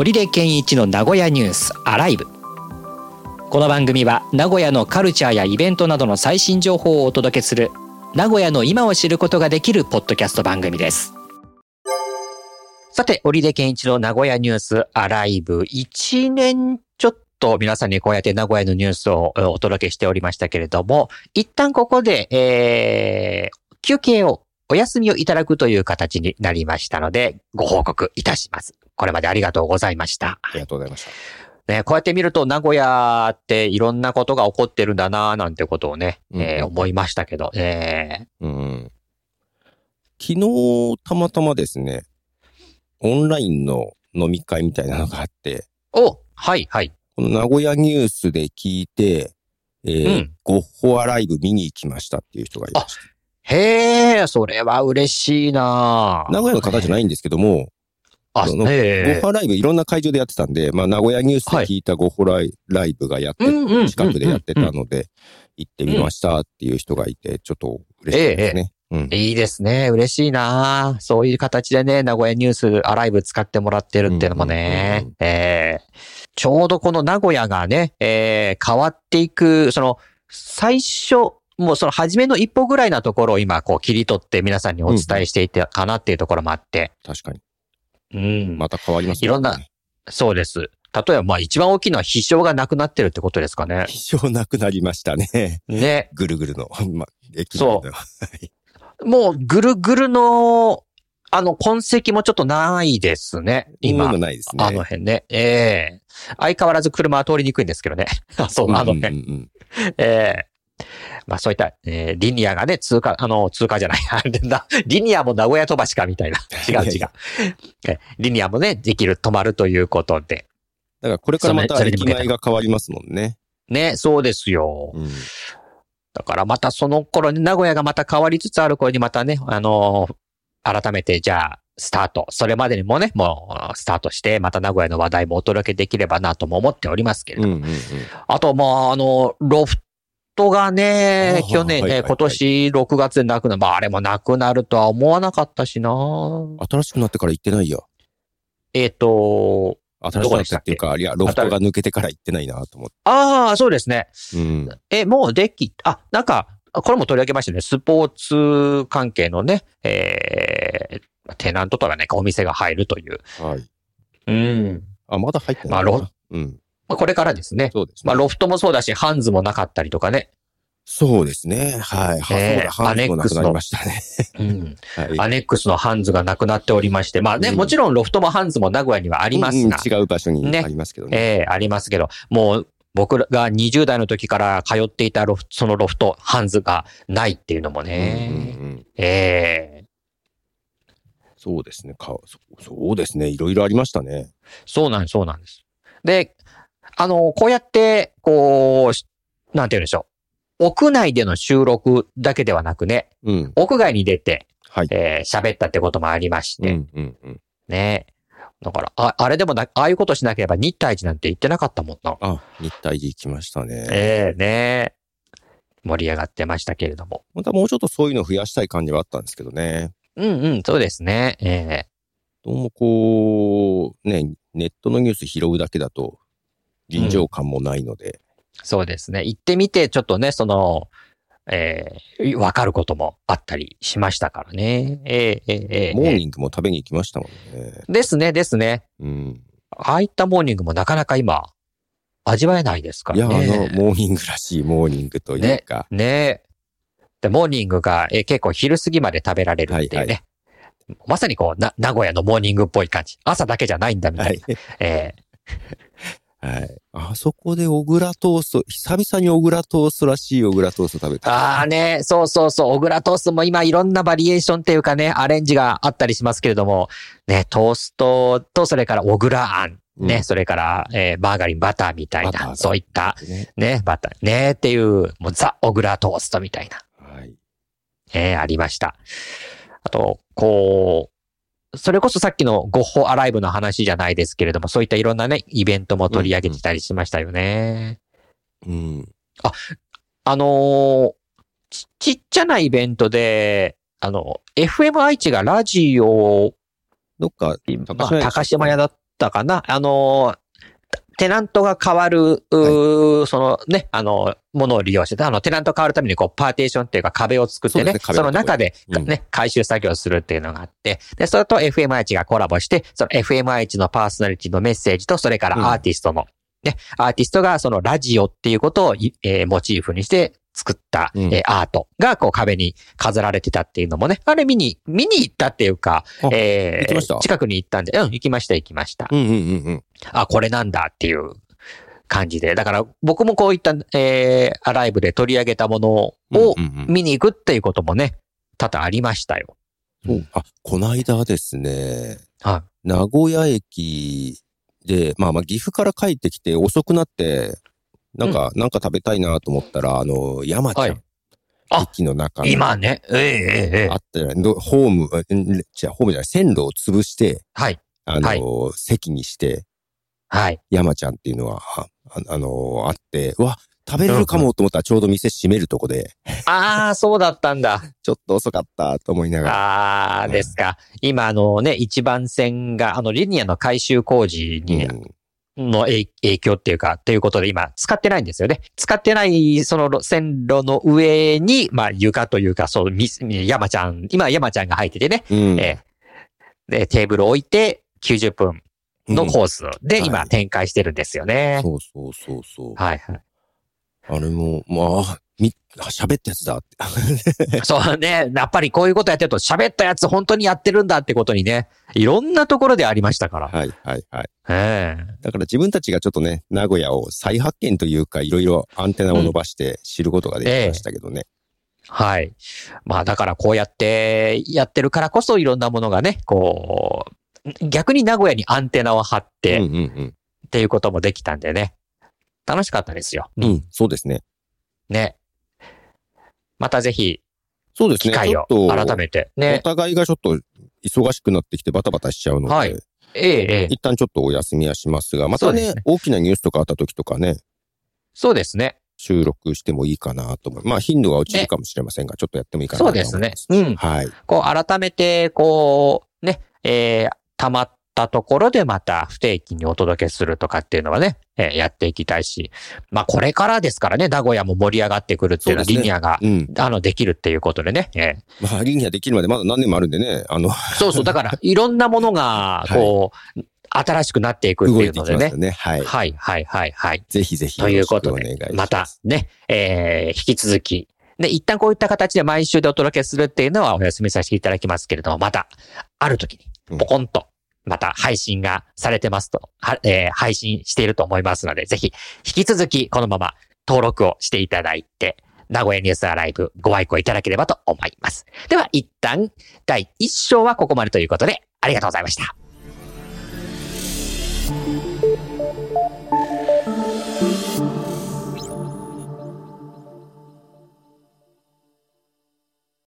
織出健一の名古屋ニュースアライブ。この番組は名古屋のカルチャーやイベントなどの最新情報をお届けする名古屋の今を知ることができるポッドキャスト番組です。さて織出健一の名古屋ニュースアライブ。1年ちょっと皆さんにこうやって名古屋のニュースをお届けしておりましたけれども一旦ここで、えー、休憩をお休みをいただくという形になりましたので、ご報告いたします。これまでありがとうございました。ありがとうございました。ね、こうやって見ると名古屋っていろんなことが起こってるんだななんてことをね、えーうん思いましたけど、えうん。昨日、たまたまですね、オンラインの飲み会みたいなのがあって、ー、おはいはい。この名古屋ニュースで聞いて、えーうんゴッホアライブ見に行きましたっていう人がいました。へえ、それは嬉しいな名古屋の方じゃないんですけども、あ、あのゴッえホアライブいろんな会場でやってたんで、まあ名古屋ニュースで聞いたゴッホライライブがやって、近くでやってたので、行ってみましたっていう人がいて、ちょっと嬉しいですね。うん。いいですね。嬉しいなそういう形でね、名古屋ニュースアライブ使ってもらってるっていうのもね、えーちょうどこの名古屋がね、えー変わっていく、その、最初、もうその初めの一歩ぐらいなところを今こう切り取って皆さんにお伝えしていたかなっていうところもあって、確かに。うん。また変わりますいろんなそうです。例えばまあ一番大きいのは飛翔がなくなってるってことですかね。一生なくなりましたね。ね。ぐるぐるの。ま、駅そうもうぐるぐるの、あの痕跡もちょっとないですね。今今。もないですね。あの辺ね。ええ相変わらず車は通りにくいんですけどね。あ そう、あの辺。うんうんうんええまあそういった、えーリニアがね、通過、あの、通過じゃない。あれだ、リニアも名古屋飛ばしかみたいな。違う違う。えリニアもね、できる、止まるということで。だからこれからまそた駅前が変わりますもんね。ね、そうですよ。うんだからまたその頃に名古屋がまた変わりつつある頃にまたね、あのー改めてじゃあ、スタート。それまでにもね、もうスタートして、また名古屋の話題もお届けできればなとも思っておりますけれども。うんうんうん。あと、まあ、あの、ロフトがねあ、去年、はいはいはいえ今年6月でなくなる。まあ、あれもなくなるとは思わなかったしな。新しくなってから行ってないや。えっ、と、新しくなったっていうか、いや、ロフトが抜けてから行ってないなと思って。ああ、そうですね。うん。え、もうでき、あ、なんか、これも取り上げましたね。スポーツ関係のね、えー、テナントとかね、お店が入るという。はい。うん。あ、まだ入ってない。まあロうん。まあ、これからですね。そうですね。まあ、ロフトもそうだし、ハンズもなかったりとかね。そうですね。はい。はええそうだ、ハンズもなくなりましたね。うん。はい。アネックスのハンズがなくなっておりまして、まあね、うんもちろんロフトもハンズも名古屋にはありますが、違う場所にねありますけどね。ええありますけど、もう僕が20代の時から通っていたロフそのロフト、ハンズがないっていうのもうんね、ええそうですね。かそそうですね。いろいろありましたね。そうなんです、そうなんです。で、あの、こうやって、こうし、なんて言うんでしょう。屋内での収録だけではなくね、うん。屋外に出て、はい。えー喋ったってこともありまして、うんうんうん。ね。だから、あ、あれでもな、ああいうことしなければ日体寺なんて言ってなかったもんな。あ、日体寺行きましたね。ええね盛り上がってましたけれども。またもうちょっとそういうの増やしたい感じはあったんですけどね。うんうん、そうですね。ええどうもこう、ね、ネットのニュース拾うだけだと臨場感もないので、そうですね。行ってみて、ちょっとね、その、ええわかることもあったりしましたからね。ええええええモーニングも食べに行きましたもんね。ですね、ですね。うん。ああいったモーニングもなかなか今、味わえないですかいや、あらね。の、モーニングらしいモーニングというか、ねえ。で、モーニングが、えー結構昼過ぎまで食べられるっていうね。はいまさにこう、な、名古屋のモーニングっぽい感じ。朝だけじゃないんだみたいな。はい。えはい。あそこで小倉トースト、久々に小倉トーストらしい小倉トースト食べーた。ああね、そうそうそう、小倉トーストも今いろんなバリエーションっていうかね、アレンジがあったりしますけれども、ね、トーストと、それから小倉あん、ね、うんそれから、えーマーガリン、バターみたいな、そういった、ね。ね、バター、ね、っていう、もうザ・小倉トーストみたいな。はい。えーありました。あと、こう、それこそさっきのゴッホアライブの話じゃないですけれども、そういったいろんなね、イベントも取り上げてたりしましたよね。うん。あのーちちっちゃなイベントで、あの、FM 愛知がラジオを、どっか、まあ高島屋だっったかな？あの、テナントが変わる、うーそのね、あの、ものを利用して、あの、テナント変わるために、こう、パーテーションっていうか壁を作ってね、その中で、うん。ね、回収作業をするっていうのがあって、で、それと FMI がコラボして、その FMI のパーソナリティのメッセージと、それからアーティストの、ね、アーティストがそのラジオっていうことをい、えーモチーフにして作った、うん。えーアートがこう壁に飾られてたっていうのもね、あれ見に、見に行ったっていうかあ、えー近くに行ったんで、うん、行きました行きました。うんうんうんうん。あ、これなんだっていう感じで。だから僕もこういった、えー、アライブで取り上げたものをうんうんうん。見に行くっていうこともね、多々ありましたよ。そう。あ、この間ですね、は名古屋駅で、まあまあ岐阜から帰ってきて遅くなって、なんか、なんか食べたいなと思ったら、あの、山ちゃん。はい。あ駅の中の。今ね、ええええええ。あったよねどホーム、じゃあホームじゃない、線路を潰して、はい、あの、はい。席にして、はい。山ちゃんっていうのは、あああのあって、うわ、食べれるかもと思ったらちょうど店閉めるとこで、ああ、そうだったんだ。ちょっと遅かったと思いながら。ああ、ですか。今、あのね、一番線が、あの、リニアの改修工事に、うんの影影響っていうか、ということで今使ってないんですよね。使ってないその路線路の上に、まあ床というか、そう、み山ちゃん、今山ちゃんが入っててね、うんえーで、テーブルを置いて90分のコースでうん今展開してるんですよね。そうそうそうそう。はいはい。あれも、まあ、み、喋ったやつだって。そうね、やっぱりこういうことやってると喋ったやつ本当にやってるんだってことにね、いろんなところでありましたから。はいはいはい。ええだから自分たちがちょっとね、名古屋を再発見というか、いろいろアンテナを伸ばして知ることができましたけどね。はい。まあだからこうやってやってるからこそいろんなものがね、こう、逆に名古屋にアンテナを張っうんてっうんうん。ていうこともできたんでね。楽しかったですよ。うん、そうですね。ね。またぜひそうですね。機会を改めて。おね。互いがちょっと忙しくなってきてバタバタしちゃうので、はいええ、ええ。一旦ちょっとお休みはしますが、またねね大きなニュースとかあった時とかね、そうですね。収録してもいいかなと思う。まあ頻度は落ちるかもしれませんが、ちょっとやってもいいかなとそう思います。ですね。うん。はい。こう改めて、こう、ね、えー、溜まったところでまた不定期にお届けするとかっていうのはね、えーやっていきたいし、まあこれからですからね、名古屋も盛り上がってくるっていうのは、ねリニアが、うん。あの、できるっていうことでね。えーまあ、リニアできるまでまだ何年もあるんでね、あの、そうそう、だから、いろんなものが、こう、新しくなっていくって動いのでね。ね。はい。はい、はい、はい、はい。ぜひぜひということでまたね、えー、引き続き、ね、一旦こういった形で毎週でお届けするっていうのはお休みさせていただきますけれども、また、ある時に、ポコンと、また配信がされてますと、えー配信していると思いますので、ぜひ、引き続きこのまま登録をしていただいて、名古屋ニュースアライブご愛顧いただければと思います。では、一旦、第1章はここまでということで、ありがとうございました。